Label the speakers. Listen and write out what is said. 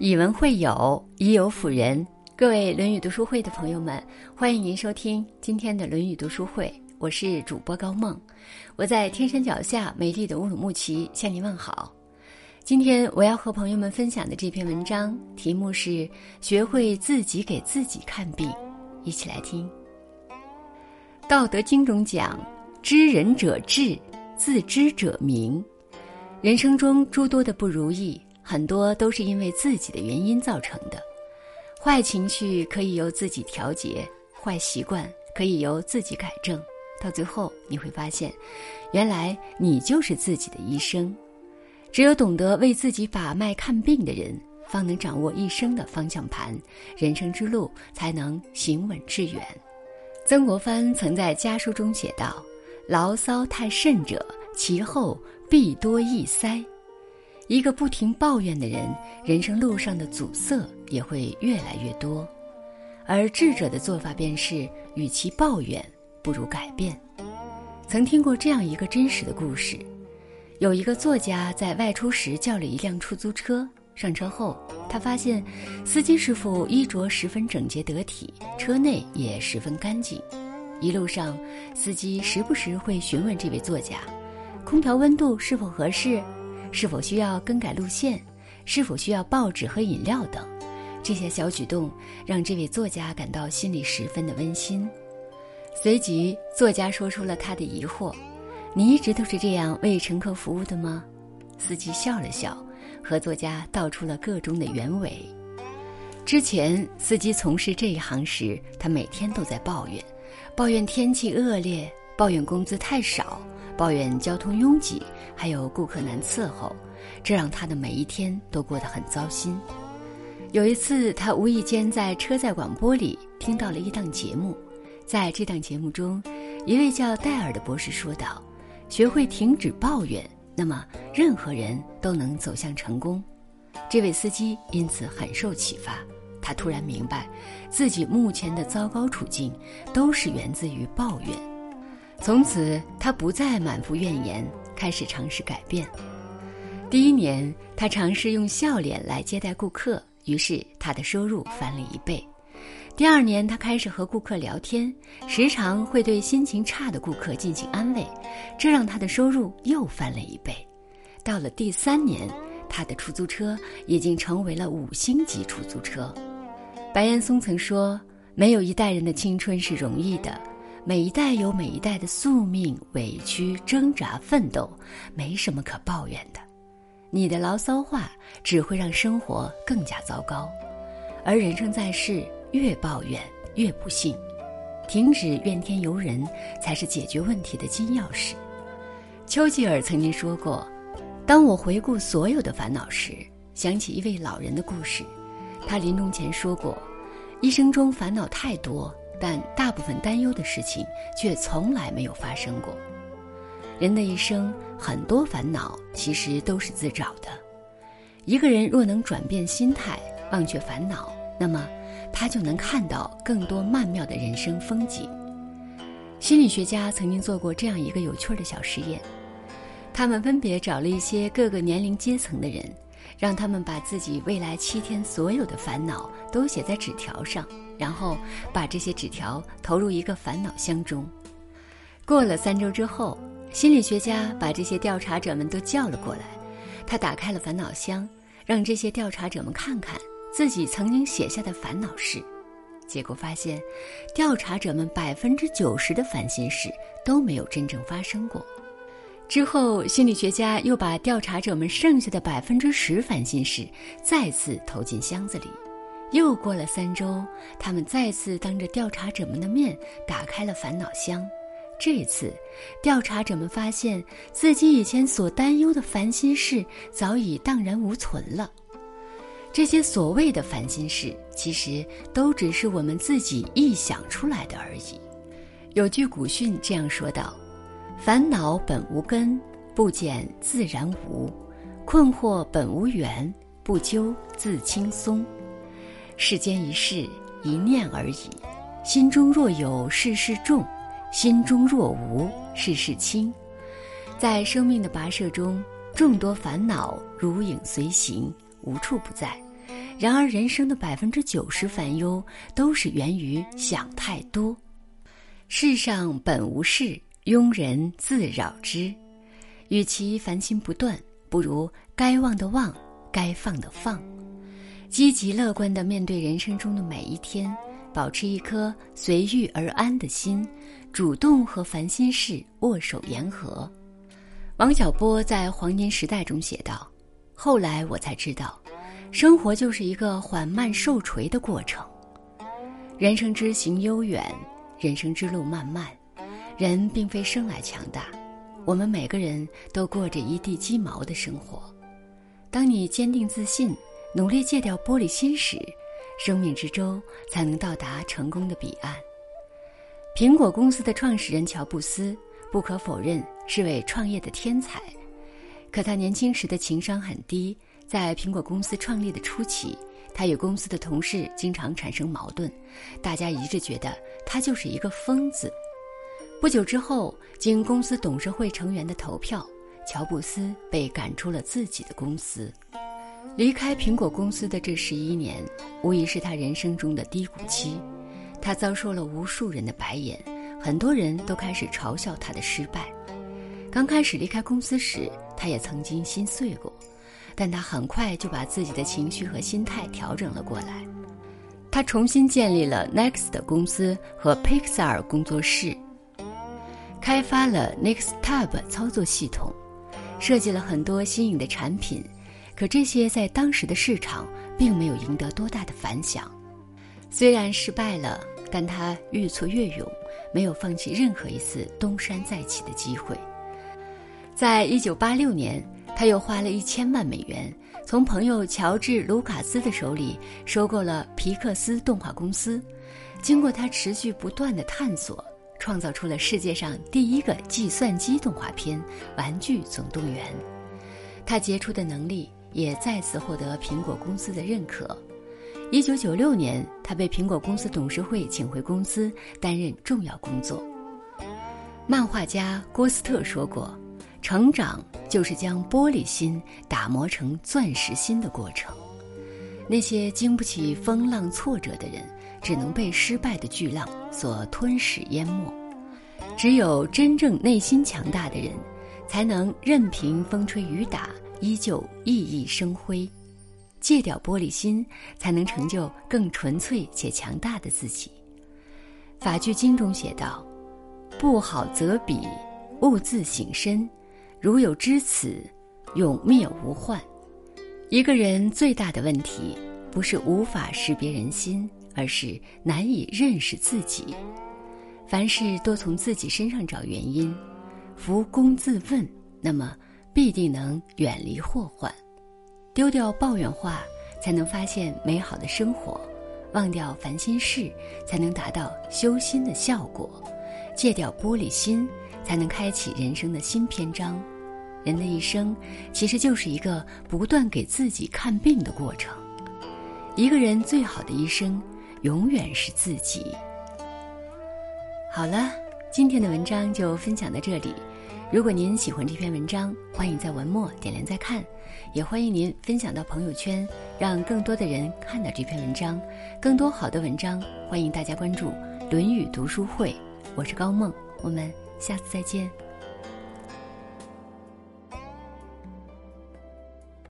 Speaker 1: 以文会友，以友辅仁。各位《论语》读书会的朋友们，欢迎您收听今天的《论语》读书会。我是主播高梦，我在天山脚下美丽的乌鲁木齐向您问好。今天我要和朋友们分享的这篇文章题目是“学会自己给自己看病”，一起来听。《道德经》中讲：“知人者智，自知者明。”人生中诸多的不如意。很多都是因为自己的原因造成的，坏情绪可以由自己调节，坏习惯可以由自己改正，到最后你会发现，原来你就是自己的医生。只有懂得为自己把脉看病的人，方能掌握一生的方向盘，人生之路才能行稳致远。曾国藩曾在家书中写道：“牢骚太甚者，其后必多易塞。”一个不停抱怨的人，人生路上的阻塞也会越来越多。而智者的做法便是，与其抱怨，不如改变。曾听过这样一个真实的故事：有一个作家在外出时叫了一辆出租车，上车后，他发现司机师傅衣着十分整洁得体，车内也十分干净。一路上，司机时不时会询问这位作家：“空调温度是否合适？”是否需要更改路线？是否需要报纸和饮料等？这些小举动让这位作家感到心里十分的温馨。随即，作家说出了他的疑惑：“你一直都是这样为乘客服务的吗？”司机笑了笑，和作家道出了个中的原委。之前，司机从事这一行时，他每天都在抱怨：抱怨天气恶劣，抱怨工资太少。抱怨交通拥挤，还有顾客难伺候，这让他的每一天都过得很糟心。有一次，他无意间在车载广播里听到了一档节目，在这档节目中，一位叫戴尔的博士说道：“学会停止抱怨，那么任何人都能走向成功。”这位司机因此很受启发，他突然明白，自己目前的糟糕处境都是源自于抱怨。从此，他不再满腹怨言，开始尝试改变。第一年，他尝试用笑脸来接待顾客，于是他的收入翻了一倍。第二年，他开始和顾客聊天，时常会对心情差的顾客进行安慰，这让他的收入又翻了一倍。到了第三年，他的出租车已经成为了五星级出租车。白岩松曾说：“没有一代人的青春是容易的。”每一代有每一代的宿命、委屈、挣扎、奋斗，没什么可抱怨的。你的牢骚话只会让生活更加糟糕，而人生在世，越抱怨越不幸。停止怨天尤人，才是解决问题的金钥匙。丘吉尔曾经说过：“当我回顾所有的烦恼时，想起一位老人的故事。他临终前说过，一生中烦恼太多。”但大部分担忧的事情却从来没有发生过。人的一生，很多烦恼其实都是自找的。一个人若能转变心态，忘却烦恼，那么他就能看到更多曼妙的人生风景。心理学家曾经做过这样一个有趣的小实验，他们分别找了一些各个年龄阶层的人，让他们把自己未来七天所有的烦恼都写在纸条上。然后把这些纸条投入一个烦恼箱中。过了三周之后，心理学家把这些调查者们都叫了过来。他打开了烦恼箱，让这些调查者们看看自己曾经写下的烦恼事。结果发现，调查者们百分之九十的烦心事都没有真正发生过。之后，心理学家又把调查者们剩下的百分之十烦心事再次投进箱子里。又过了三周，他们再次当着调查者们的面打开了烦恼箱。这次，调查者们发现自己以前所担忧的烦心事早已荡然无存了。这些所谓的烦心事，其实都只是我们自己臆想出来的而已。有句古训这样说道：“烦恼本无根，不减自然无；困惑本无缘，不究自轻松。”世间一事，一念而已。心中若有事事重，心中若无事事轻。在生命的跋涉中，众多烦恼如影随形，无处不在。然而，人生的百分之九十烦忧都是源于想太多。世上本无事，庸人自扰之。与其烦心不断，不如该忘的忘，该放的放。积极乐观地面对人生中的每一天，保持一颗随遇而安的心，主动和烦心事握手言和。王小波在《黄金时代》中写道：“后来我才知道，生活就是一个缓慢受锤的过程。人生之行悠远，人生之路漫漫，人并非生来强大，我们每个人都过着一地鸡毛的生活。当你坚定自信。”努力戒掉玻璃心时，生命之舟才能到达成功的彼岸。苹果公司的创始人乔布斯不可否认是位创业的天才，可他年轻时的情商很低。在苹果公司创立的初期，他与公司的同事经常产生矛盾，大家一致觉得他就是一个疯子。不久之后，经公司董事会成员的投票，乔布斯被赶出了自己的公司。离开苹果公司的这十一年，无疑是他人生中的低谷期。他遭受了无数人的白眼，很多人都开始嘲笑他的失败。刚开始离开公司时，他也曾经心碎过，但他很快就把自己的情绪和心态调整了过来。他重新建立了 Next 公司和 Pixar 工作室，开发了 NextTab 操作系统，设计了很多新颖的产品。可这些在当时的市场并没有赢得多大的反响，虽然失败了，但他愈挫愈勇，没有放弃任何一次东山再起的机会。在一九八六年，他又花了一千万美元，从朋友乔治·卢卡斯的手里收购了皮克斯动画公司。经过他持续不断的探索，创造出了世界上第一个计算机动画片《玩具总动员》。他杰出的能力。也再次获得苹果公司的认可。一九九六年，他被苹果公司董事会请回公司担任重要工作。漫画家郭斯特说过：“成长就是将玻璃心打磨成钻石心的过程。”那些经不起风浪挫折的人，只能被失败的巨浪所吞噬淹没。只有真正内心强大的人，才能任凭风吹雨打。依旧熠熠生辉，戒掉玻璃心，才能成就更纯粹且强大的自己。法句经中写道：“不好则彼，勿自省身。如有知此，永灭无患。”一个人最大的问题，不是无法识别人心，而是难以认识自己。凡事多从自己身上找原因，扶躬自问，那么。必定能远离祸患，丢掉抱怨话，才能发现美好的生活；忘掉烦心事，才能达到修心的效果；戒掉玻璃心，才能开启人生的新篇章。人的一生，其实就是一个不断给自己看病的过程。一个人最好的医生，永远是自己。好了，今天的文章就分享到这里。如果您喜欢这篇文章，欢迎在文末点亮再看，也欢迎您分享到朋友圈，让更多的人看到这篇文章。更多好的文章，欢迎大家关注“论语读书会”。我是高梦，我们下次再见。